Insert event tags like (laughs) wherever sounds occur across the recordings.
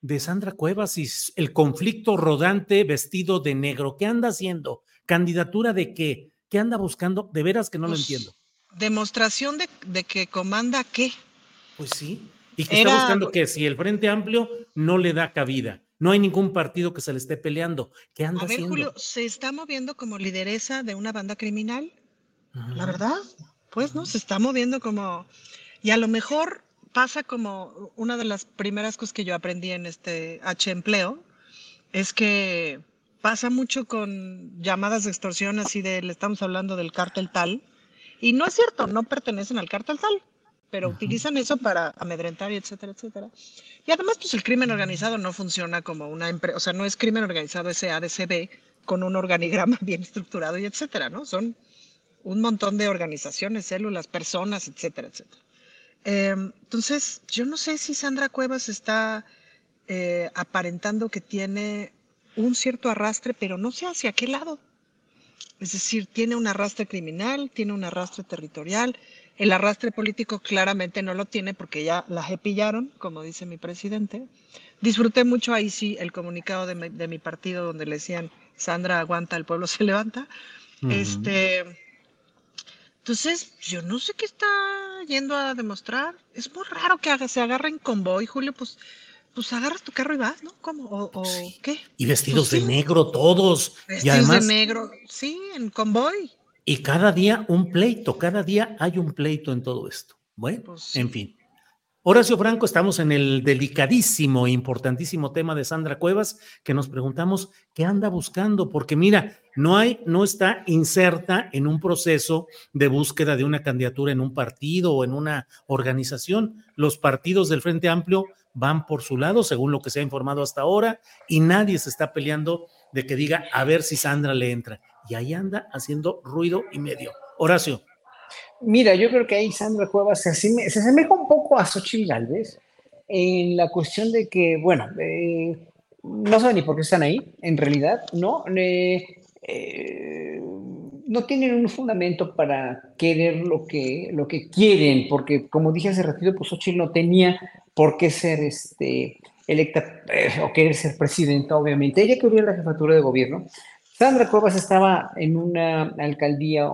de Sandra Cuevas y el conflicto rodante vestido de negro. ¿Qué anda haciendo? ¿Candidatura de qué? ¿Qué anda buscando? De veras que no lo Pues, entiendo. Demostración de, de que comanda qué. Pues sí. Y que Era- está buscando que si el Frente Amplio no le da cabida, no hay ningún partido que se le esté peleando. ¿Qué anda A ver, haciendo? Julio, ¿se está moviendo como lideresa de una banda criminal? Ajá. La verdad, pues, ¿no? Se está moviendo como... Y a lo mejor pasa como una de las primeras cosas que yo aprendí en este H empleo, es que pasa mucho con llamadas de extorsión así de, le estamos hablando del cártel tal, y no es cierto, no pertenecen al cártel tal, pero utilizan eso para amedrentar y etcétera, etcétera. Y además, pues el crimen organizado no funciona como una empresa, o sea, no es crimen organizado SADCB con un organigrama (laughs) bien estructurado y etcétera, ¿no? Son un montón de organizaciones, células, personas, etcétera, etcétera. Eh, entonces, yo no sé si Sandra Cuevas está eh, aparentando que tiene un cierto arrastre, pero no sé hacia qué lado. Es decir, tiene un arrastre criminal, tiene un arrastre territorial. El arrastre político claramente no lo tiene porque ya la pillaron, como dice mi presidente. Disfruté mucho ahí sí el comunicado de mi, de mi partido donde le decían, Sandra aguanta, el pueblo (laughs) se levanta. Ujú. Este, entonces, yo no sé qué está yendo a demostrar. Es muy raro que se agarre en convoy, Julio, pues, pues agarras tu carro y vas, ¿no? ¿Cómo? ¿O, o qué? Y vestidos Pues de sí. negro todos. y Vestidos además, de negro, sí, en convoy. y cada día un pleito, cada día hay un pleito en todo esto. Bueno, Pues sí. en fin. Horacio Franco, estamos en el delicadísimo e importantísimo tema de Sandra Cuevas, que nos preguntamos qué anda buscando, porque mira, no hay, no está inserta en un proceso de búsqueda de una candidatura en un partido o en una organización. Los partidos del Frente Amplio van por su lado, según lo que se ha informado hasta ahora, y nadie se está peleando de que diga a ver si Sandra le entra. Y ahí anda haciendo ruido y medio. Horacio. Mira, yo creo que ahí Sandra Cuevas se, asime- se asemeja un poco a Xochitl Galvez en la cuestión de que, bueno, eh, no saben ni por qué están ahí, en realidad, ¿no? Eh, eh, no tienen un fundamento para querer lo que, lo que quieren, porque como dije hace ratito, pues Xochitl no tenía por qué ser este, electa eh, o querer ser presidenta, obviamente. Ella quería la jefatura de gobierno. Sandra Cuevas estaba en una alcaldía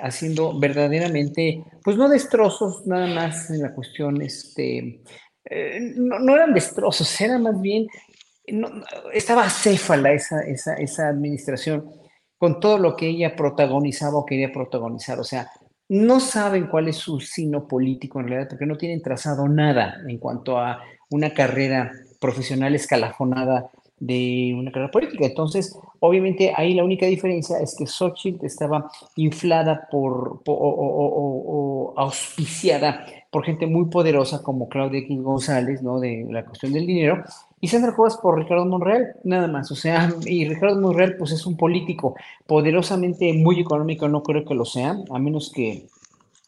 haciendo verdaderamente, pues no destrozos, nada más en la cuestión, este, eh, no, no eran destrozos, era más bien, estaba acéfala esa, esa, esa administración con todo lo que ella protagonizaba o quería protagonizar. O sea, no saben cuál es su sino político en realidad, porque no tienen trazado nada en cuanto a una carrera profesional escalafonada de una carrera política. Entonces, obviamente ahí la única diferencia es que Xochitl estaba inflada por, o auspiciada por gente muy poderosa como Claudia X González, ¿no? De la cuestión del dinero, y Sandra Cuevas por Ricardo Monreal, nada más. O sea, y Ricardo Monreal, pues es un político poderosamente muy económico, no creo que lo sea, a menos que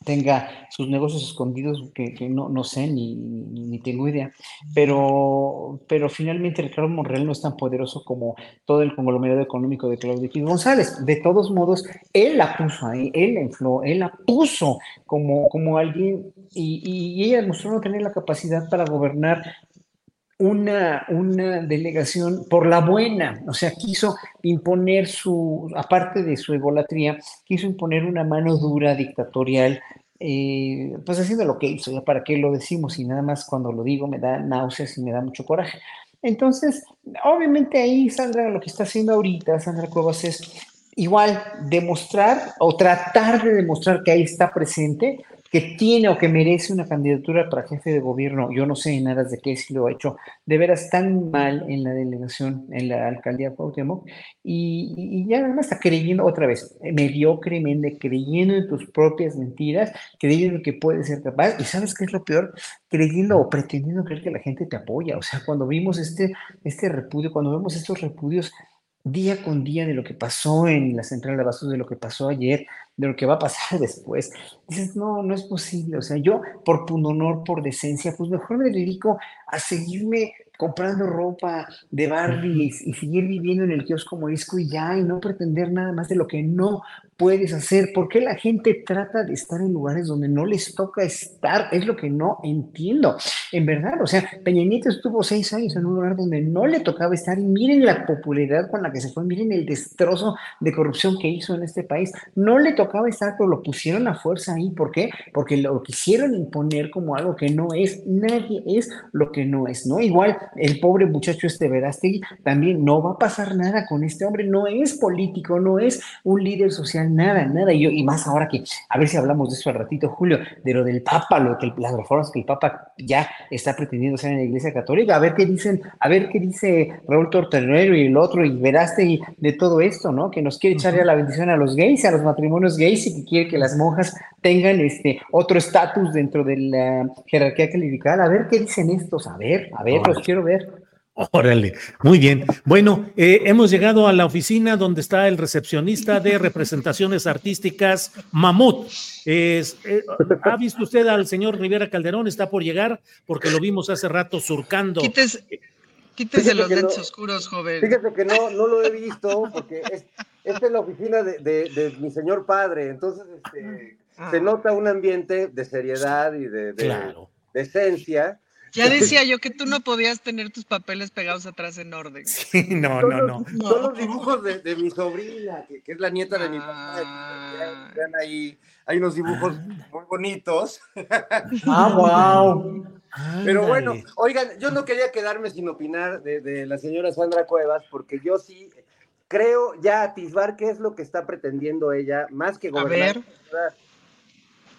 tenga sus negocios escondidos que, que no, no sé ni, ni, ni tengo idea, pero, pero finalmente Ricardo Monreal no es tan poderoso como todo el conglomerado económico de Claudio X González. De todos modos, él la puso ahí, él la infló, él la puso como, como alguien y, y ella demostró no tener la capacidad para gobernar una, una delegación por la buena, o sea, quiso imponer su, aparte de su egolatría, quiso imponer una mano dura dictatorial eh, pues haciendo lo que hizo, ya para qué lo decimos y nada más cuando lo digo me da náuseas y me da mucho coraje. Entonces, obviamente ahí Sandra lo que está haciendo ahorita, Sandra Cuevas, es igual demostrar o tratar de demostrar que ahí está presente, que tiene o que merece una candidatura para jefe de gobierno, yo no sé en aras de qué si lo ha hecho de veras tan mal en la delegación, en la alcaldía Cuauhtémoc, y, y ya además está creyendo otra vez, mediocremente, creyendo en tus propias mentiras, creyendo que puedes ser capaz, y ¿sabes qué es lo peor? Creyendo o pretendiendo creer que la gente te apoya, o sea, cuando vimos este, este repudio, cuando vemos estos repudios día con día de lo que pasó en la central de abastos, de lo que pasó ayer, de lo que va a pasar (laughs) después. Dices, no, no es posible. O sea, yo por pundonor, por decencia, pues mejor me dedico a seguirme comprando ropa de Barbie y, seguir viviendo en el kiosco morisco y ya, y no pretender nada más de lo que no puedes hacer. ¿Por qué la gente trata de estar en lugares donde no les toca estar? Es lo que no entiendo. En verdad, o sea, Peña Nieto estuvo seis años en un lugar donde no le tocaba estar y miren la popularidad con la que se fue, miren el destrozo de corrupción que hizo en este país. No le tocaba estar, pero lo pusieron a fuerza ahí. ¿Por qué? Porque lo quisieron imponer como algo que no es. Nadie es lo que no es, ¿no? Igual el pobre muchacho este Verástegui, también no va a pasar nada con este hombre, no es político, no es un líder social, nada, nada. Y, yo, y más ahora que, a ver si hablamos de eso al ratito, Julio, de lo del Papa, lo que las reformas que el Papa ya está pretendiendo hacer en la Iglesia Católica, a ver qué dicen, a ver qué dice Raúl Torternero y el otro, y Verástegui de todo esto, ¿no? Que nos quiere echar ya la bendición a los gays, a los matrimonios gays y que quiere que las monjas tengan este otro estatus dentro de la jerarquía clerical. A ver qué dicen estos, a ver, a ver, los quiero ver. Órale, muy bien. Bueno, eh, hemos llegado a la oficina donde está el recepcionista de representaciones artísticas, Mamut. Eh, ¿Ha visto usted al señor Rivera Calderón? Está por llegar porque lo vimos hace rato surcando. Quítese, los lentes oscuros, joven. Fíjate que no, no lo he visto porque es, esta es la oficina de, mi señor padre. Entonces, este, ah. se nota un ambiente de seriedad y de, de, de esencia ya decía yo que tú no podías tener tus papeles pegados atrás en orden. (laughs) Sí, no, no, no. Son los dibujos de, mi sobrina, que, es la nieta de mi papá. Ah. Vean ahí, hay unos dibujos muy bonitos. (laughs) Ah, wow. Pero bueno, oigan, yo no quería quedarme sin opinar de, la señora Sandra Cuevas, porque yo sí creo ya atisbar qué es lo que está pretendiendo ella, más que gobernar. A ver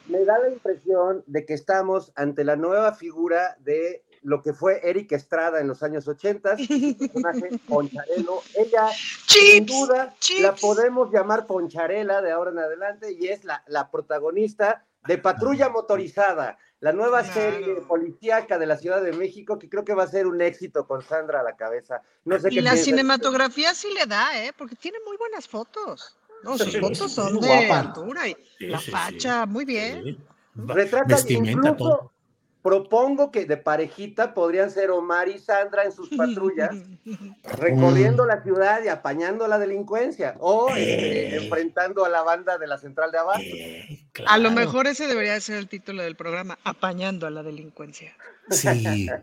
me da la impresión de que estamos ante la nueva figura de lo que fue Eric Estrada en los años 80, personaje (laughs) Poncharelo. Ella, sin duda, la podemos llamar Poncharela de ahora en adelante y es la, la protagonista de Patrulla Motorizada, la nueva serie policíaca de la Ciudad de México que creo que va a ser un éxito con Sandra a la cabeza. No sé y la cinematografía sí le da, ¿eh? porque tiene muy buenas fotos. No, sus fotos son de altura y la facha, muy bien. Retrata incluso, propongo que de parejita podrían ser Omar y Sandra en sus patrullas, (laughs) recorriendo la ciudad y apañando la delincuencia, o este, enfrentando a la banda de la central de abajo. A lo mejor ese debería ser el título del programa, apañando a la delincuencia. Sí. (laughs)